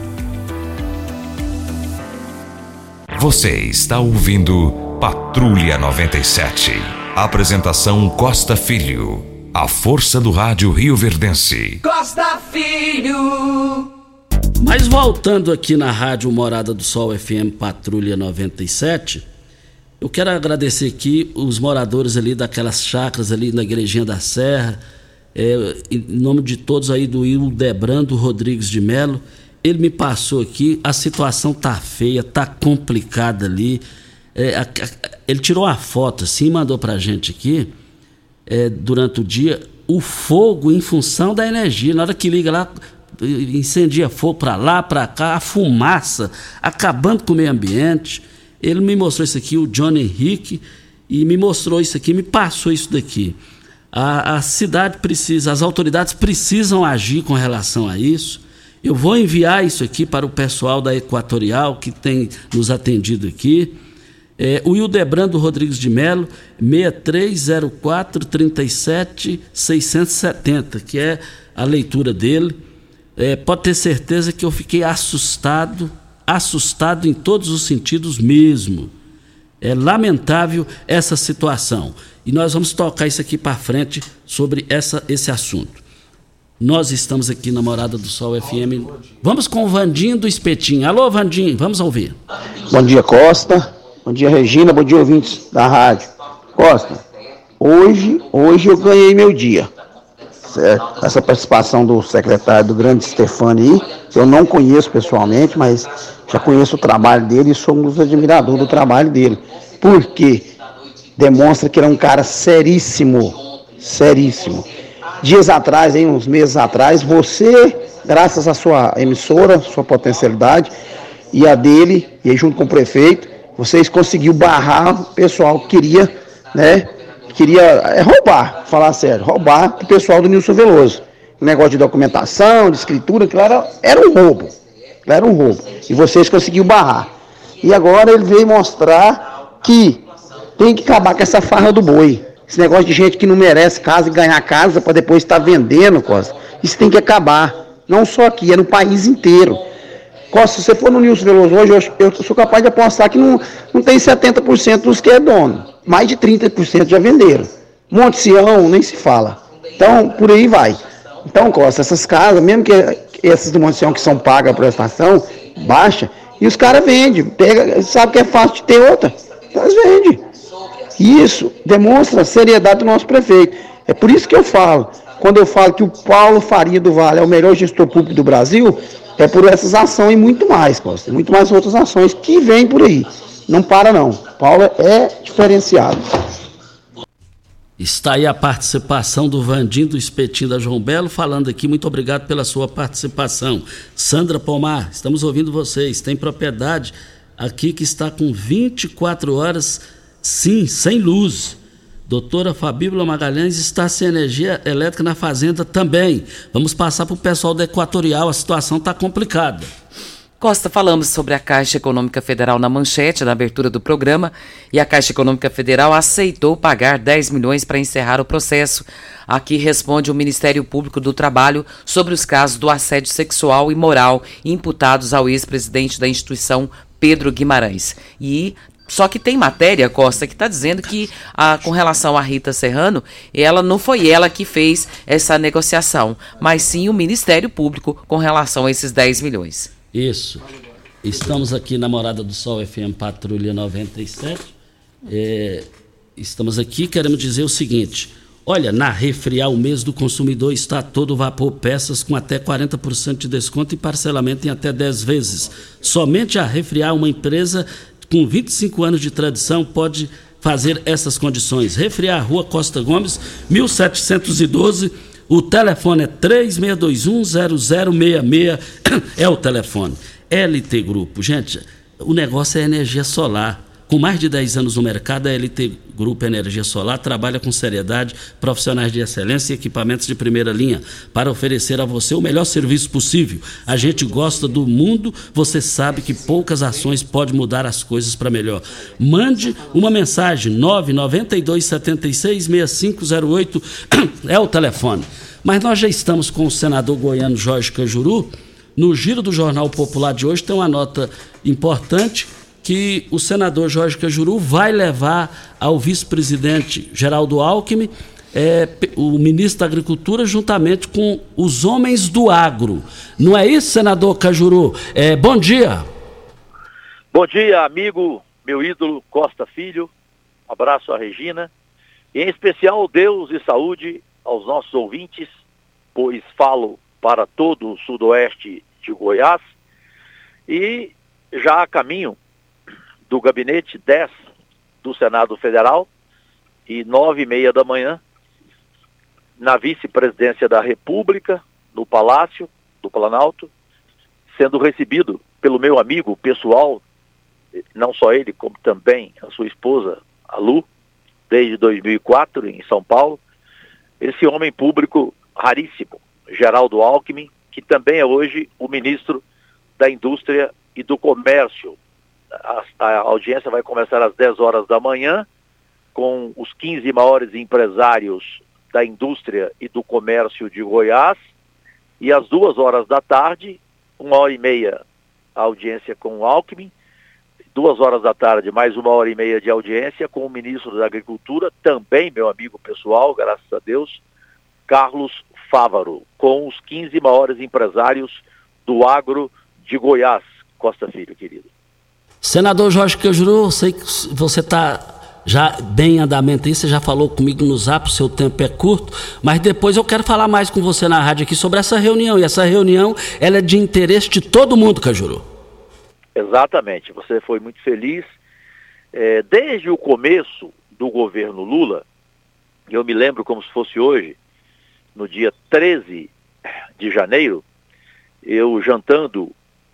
Você está ouvindo Patrulha 97. Apresentação Costa Filho. A força do rádio Rio Verdense. Costa Filho. Mas voltando aqui na Rádio Morada do Sol FM Patrulha 97, eu quero agradecer aqui os moradores ali daquelas chacras ali na Igrejinha da Serra, é, em nome de todos aí do Hildebrando Rodrigues de Melo ele me passou aqui, a situação tá feia, tá complicada ali. É, a, a, ele tirou a foto assim, mandou pra gente aqui, é, durante o dia, o fogo em função da energia. Na hora que liga lá, incendia fogo para lá, para cá, a fumaça, acabando com o meio ambiente. Ele me mostrou isso aqui, o Johnny Henrique, e me mostrou isso aqui, me passou isso daqui. A, a cidade precisa, as autoridades precisam agir com relação a isso. Eu vou enviar isso aqui para o pessoal da Equatorial que tem nos atendido aqui. É, o Hildebrando Rodrigues de Melo, 6304 37 670, que é a leitura dele. É, pode ter certeza que eu fiquei assustado, assustado em todos os sentidos mesmo. É lamentável essa situação. E nós vamos tocar isso aqui para frente sobre essa, esse assunto. Nós estamos aqui na Morada do Sol FM. Vamos com o Vandinho do Espetinho. Alô, Vandinho, vamos ouvir. Bom dia, Costa. Bom dia, Regina. Bom dia, ouvintes da rádio. Costa, hoje, hoje eu ganhei meu dia. Essa participação do secretário do grande Stefani aí, eu não conheço pessoalmente, mas já conheço o trabalho dele e sou um dos admiradores do trabalho dele. Porque demonstra que ele é um cara seríssimo, seríssimo dias atrás, em uns meses atrás, você, graças à sua emissora, sua potencialidade e a dele, e junto com o prefeito, vocês conseguiu barrar o pessoal que queria, né, queria é, roubar, falar sério, roubar o pessoal do Nilson Veloso. O negócio de documentação, de escritura, que era, era um roubo. Era um roubo. E vocês conseguiram barrar. E agora ele veio mostrar que tem que acabar com essa farra do boi. Esse negócio de gente que não merece casa e ganhar casa para depois estar vendendo, Costa. Isso tem que acabar. Não só aqui, é no país inteiro. Costa, se você for no Nilson Veloso hoje, eu, eu sou capaz de apostar que não, não tem 70% dos que é dono. Mais de 30% já venderam. Monte Sião, nem se fala. Então, por aí vai. Então, Costa, essas casas, mesmo que essas do Monte Sião que são pagas a prestação, baixa, e os caras vendem. Pega, sabe que é fácil de ter outra. Então eles vendem. Isso demonstra a seriedade do nosso prefeito. É por isso que eu falo, quando eu falo que o Paulo Faria do Vale é o melhor gestor público do Brasil, é por essas ações e muito mais, Costa. Muito mais outras ações que vêm por aí. Não para não. Paulo é diferenciado. Está aí a participação do Vandim do Espetinho da João Belo falando aqui. Muito obrigado pela sua participação. Sandra Pomar, estamos ouvindo vocês. Tem propriedade aqui que está com 24 horas Sim, sem luz. Doutora Fabíola Magalhães está sem energia elétrica na fazenda também. Vamos passar para o pessoal da Equatorial, a situação está complicada. Costa, falamos sobre a Caixa Econômica Federal na manchete, na abertura do programa, e a Caixa Econômica Federal aceitou pagar 10 milhões para encerrar o processo. Aqui responde o Ministério Público do Trabalho sobre os casos do assédio sexual e moral imputados ao ex-presidente da instituição, Pedro Guimarães. E só que tem matéria, Costa, que está dizendo que, a, com relação à Rita Serrano, ela não foi ela que fez essa negociação, mas sim o Ministério Público com relação a esses 10 milhões. Isso. Estamos aqui na Morada do Sol FM Patrulha 97. É, estamos aqui, queremos dizer o seguinte. Olha, na Refriar, o mês do consumidor está todo vapor peças com até 40% de desconto e parcelamento em até 10 vezes. Somente a Refriar, uma empresa com 25 anos de tradição, pode fazer essas condições. Refriar, Rua Costa Gomes, 1712 o telefone é 36210066, é o telefone. LT Grupo, gente, o negócio é energia solar. Com mais de 10 anos no mercado, a LT Grupo Energia Solar trabalha com seriedade, profissionais de excelência e equipamentos de primeira linha para oferecer a você o melhor serviço possível. A gente gosta do mundo, você sabe que poucas ações podem mudar as coisas para melhor. Mande uma mensagem 992 76 6508 é o telefone. Mas nós já estamos com o senador goiano Jorge Cajuru. No giro do Jornal Popular de hoje tem uma nota importante que o senador Jorge Cajuru vai levar ao vice-presidente Geraldo Alckmin, é, o ministro da Agricultura, juntamente com os homens do agro. Não é isso, senador Cajuru? É, bom dia. Bom dia, amigo, meu ídolo Costa Filho. Abraço a Regina. E em especial, Deus e saúde aos nossos ouvintes, pois falo para todo o sudoeste de Goiás. E já a caminho do gabinete 10 do Senado Federal e nove e meia da manhã na vice-presidência da República, no Palácio do Planalto, sendo recebido pelo meu amigo pessoal, não só ele, como também a sua esposa, a Lu, desde 2004 em São Paulo, esse homem público raríssimo, Geraldo Alckmin, que também é hoje o ministro da Indústria e do Comércio a, a audiência vai começar às 10 horas da manhã, com os 15 maiores empresários da indústria e do comércio de Goiás, e às duas horas da tarde, uma hora e meia, a audiência com o Alckmin, duas horas da tarde, mais uma hora e meia de audiência com o ministro da Agricultura, também meu amigo pessoal, graças a Deus, Carlos Fávaro, com os 15 maiores empresários do agro de Goiás. Costa Filho, querido. Senador Jorge Cajuru, sei que você está já bem em andamento aí, você já falou comigo no zap, o seu tempo é curto, mas depois eu quero falar mais com você na rádio aqui sobre essa reunião, e essa reunião ela é de interesse de todo mundo, Cajuru. Exatamente, você foi muito feliz. É, desde o começo do governo Lula, eu me lembro como se fosse hoje, no dia 13 de janeiro, eu jantando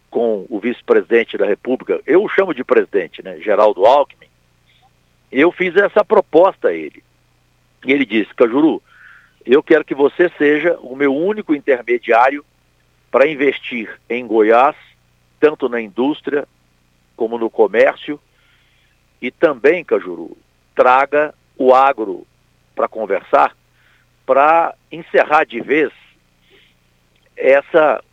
com o vice-presidente da República, eu o chamo de presidente, né, Geraldo Alckmin, eu fiz essa proposta a ele. E ele disse, Cajuru, eu quero que você seja o meu único intermediário para investir em Goiás, tanto na indústria como no comércio, e também, Cajuru, traga o agro para conversar, para encerrar de vez essa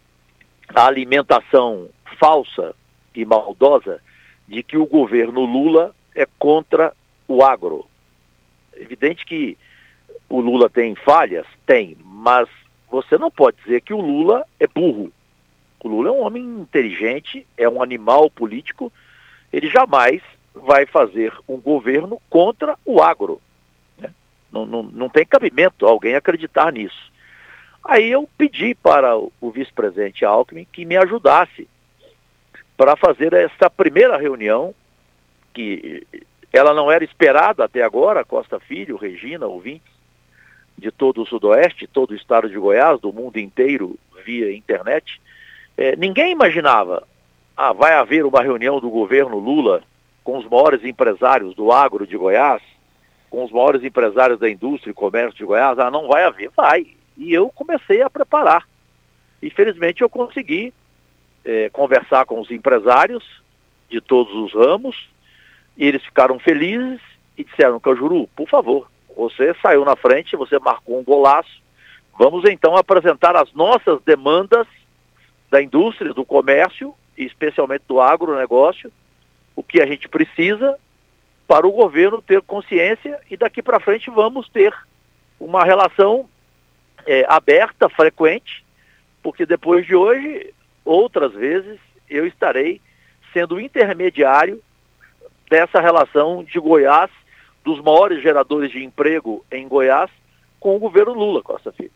a alimentação falsa e maldosa de que o governo Lula é contra o agro. Evidente que o Lula tem falhas? Tem, mas você não pode dizer que o Lula é burro. O Lula é um homem inteligente, é um animal político, ele jamais vai fazer um governo contra o agro. Né? Não, não, não tem cabimento alguém acreditar nisso. Aí eu pedi para o, vice-presidente Alckmin que me ajudasse para fazer essa primeira reunião, que ela não era esperada até agora, Costa Filho, Regina, ouvintes, de todo o Sudoeste, todo o estado de Goiás, do mundo inteiro via internet. É, ninguém imaginava, ah, vai haver uma reunião do governo Lula com os maiores empresários do agro de Goiás, com os maiores empresários da indústria e comércio de Goiás. Ah, não vai haver, vai. E eu comecei a preparar. Infelizmente eu consegui é, conversar com os empresários de todos os ramos, e eles ficaram felizes e disseram, Cajuru, por favor, você saiu na frente, você marcou um golaço, vamos então apresentar as nossas demandas da indústria, do comércio, e especialmente do agronegócio, o que a gente precisa para o governo ter consciência e daqui para frente vamos ter uma relação é, aberta, frequente, porque depois de hoje, outras vezes, eu estarei sendo intermediário dessa relação de Goiás, dos maiores geradores de emprego em Goiás, com o governo Lula, Costa Filho.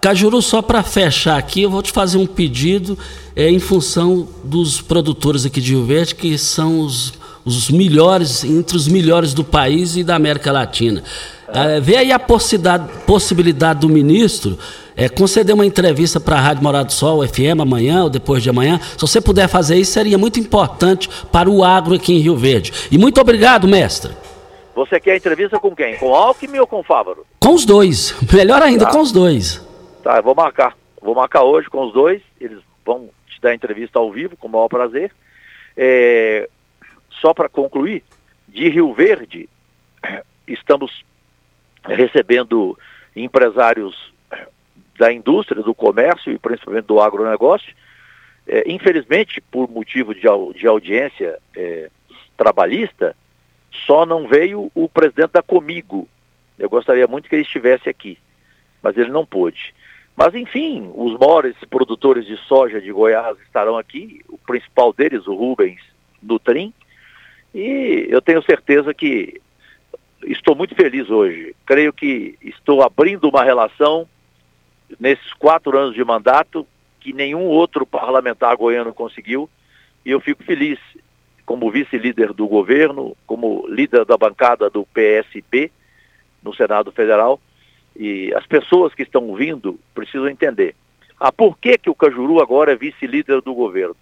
Cajuru, só para fechar aqui, eu vou te fazer um pedido é, em função dos produtores aqui de Rio Verde, que são os, os melhores, entre os melhores do país e da América Latina. É, vê aí a possibilidade, do ministro é, conceder uma entrevista para a Rádio Morado do Sol, FM, amanhã ou depois de amanhã. Se você puder fazer isso, seria muito importante para o agro aqui em Rio Verde. E muito obrigado, mestre. Você quer entrevista com quem? Com Alckmin ou com Fávaro? Com os dois. Melhor ainda, tá. com os dois. Tá, eu vou marcar. Vou marcar hoje com os dois. Eles vão te dar entrevista ao vivo, com o maior prazer. É, só para concluir, de Rio Verde, estamos recebendo empresários da indústria, do comércio e principalmente do agronegócio. É, infelizmente, por motivo de, de audiência é, trabalhista, só não veio o presidente da Comigo. Eu gostaria muito que ele estivesse aqui, mas ele não pôde. Mas, enfim, os maiores produtores de soja de Goiás estarão aqui, o principal deles, o Rubens Nutrim, e eu tenho certeza que estou muito feliz hoje. Creio que estou abrindo uma relação nesses quatro anos de mandato que nenhum outro parlamentar goiano conseguiu, e eu fico feliz como vice-líder do governo, como líder da bancada do PSB no Senado Federal, e as pessoas que estão vindo precisam entender. Ah, por que, que o Cajuru agora é vice-líder do governo?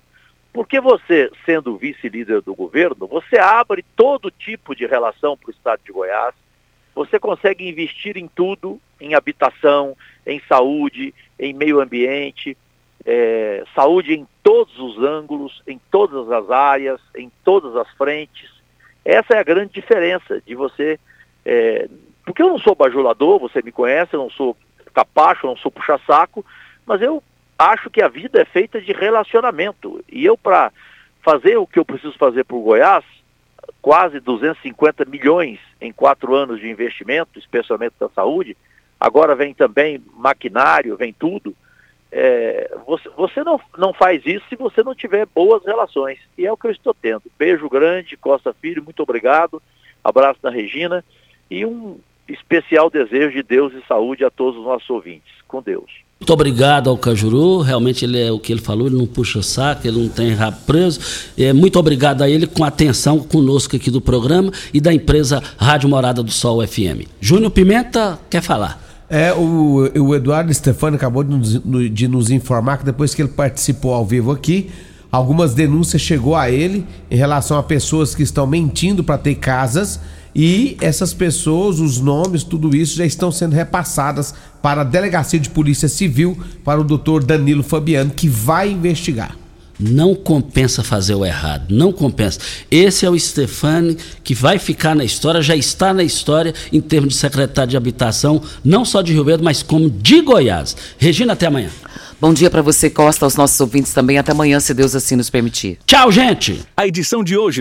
Porque você, sendo vice-líder do governo, você abre todo tipo de relação para o estado de Goiás, você consegue investir em tudo, em habitação, em saúde, em meio ambiente, é, saúde em todos os ângulos, em todas as áreas, em todas as frentes. Essa é a grande diferença de você. É, porque eu não sou bajulador, você me conhece, eu não sou capacho, eu não sou puxa-saco, mas eu acho que a vida é feita de relacionamento. E eu, para fazer o que eu preciso fazer para o Goiás, quase 250 milhões em quatro anos de investimento, especialmente da saúde, agora vem também maquinário, vem tudo. É, você, você não, não faz isso se você não tiver boas relações. E é o que eu estou tendo. Beijo grande, Costa Filho, muito obrigado. Abraço da Regina e um especial desejo de Deus e saúde a todos os nossos ouvintes. Com Deus. Muito obrigado ao Cajuru, realmente ele é o que ele falou, ele não puxa saco, ele não tem rabo preso. É, muito obrigado a ele com a atenção conosco aqui do programa e da empresa Rádio Morada do Sol FM. Júnior Pimenta quer falar. É, o, o Eduardo Stefano acabou de nos, de nos informar que depois que ele participou ao vivo aqui, algumas denúncias chegou a ele em relação a pessoas que estão mentindo para ter casas e essas pessoas, os nomes, tudo isso já estão sendo repassadas para a Delegacia de Polícia Civil, para o doutor Danilo Fabiano, que vai investigar. Não compensa fazer o errado, não compensa. Esse é o Stefani que vai ficar na história, já está na história em termos de secretário de habitação, não só de Rio Verde, mas como de Goiás. Regina, até amanhã. Bom dia para você, Costa, aos nossos ouvintes também. Até amanhã, se Deus assim nos permitir. Tchau, gente. A edição de hoje do